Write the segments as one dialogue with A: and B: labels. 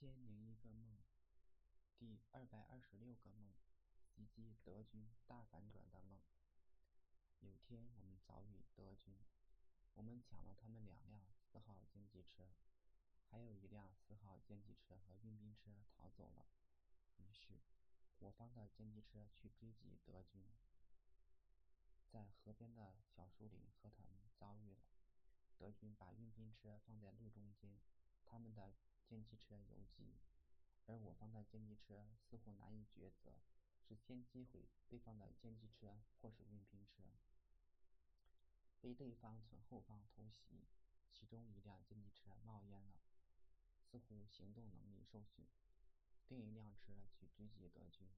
A: 千零一个梦，第二百二十六个梦，袭击德军大反转的梦。有天，我们遭遇德军，我们抢了他们两辆四号歼击车，还有一辆四号歼击车和运兵车逃走了。于是，我方的歼击车去追击德军，在河边的小树林和他们遭遇了。德军把运兵车放在路中间，他们的。歼击车游击，而我方的歼击车似乎难以抉择，是先击毁对方的歼击车，或是运兵车。被对方从后方偷袭，其中一辆歼击车冒烟了，似乎行动能力受损。另一辆车去追击德军，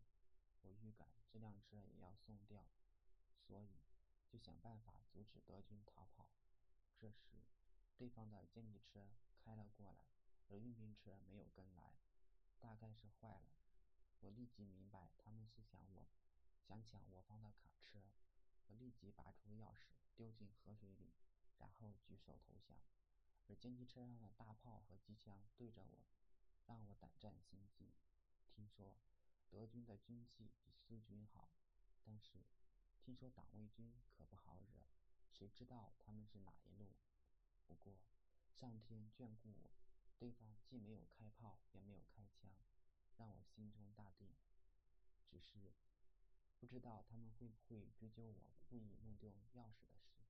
A: 我预感这辆车也要送掉，所以就想办法阻止德军逃跑。这时，对方的歼击车开了过来。而运兵车没有跟来，大概是坏了。我立即明白他们是想我，想抢我方的卡车。我立即拔出钥匙丢进河水里，然后举手投降。而歼击车上的大炮和机枪对着我，让我胆战心惊。听说德军的军纪比苏军好，但是听说党卫军可不好惹，谁知道他们是哪一路？不过上天眷顾我。对方既没有开炮，也没有开枪，让我心中大定。只是不知道他们会不会追究我故意弄丢钥匙的事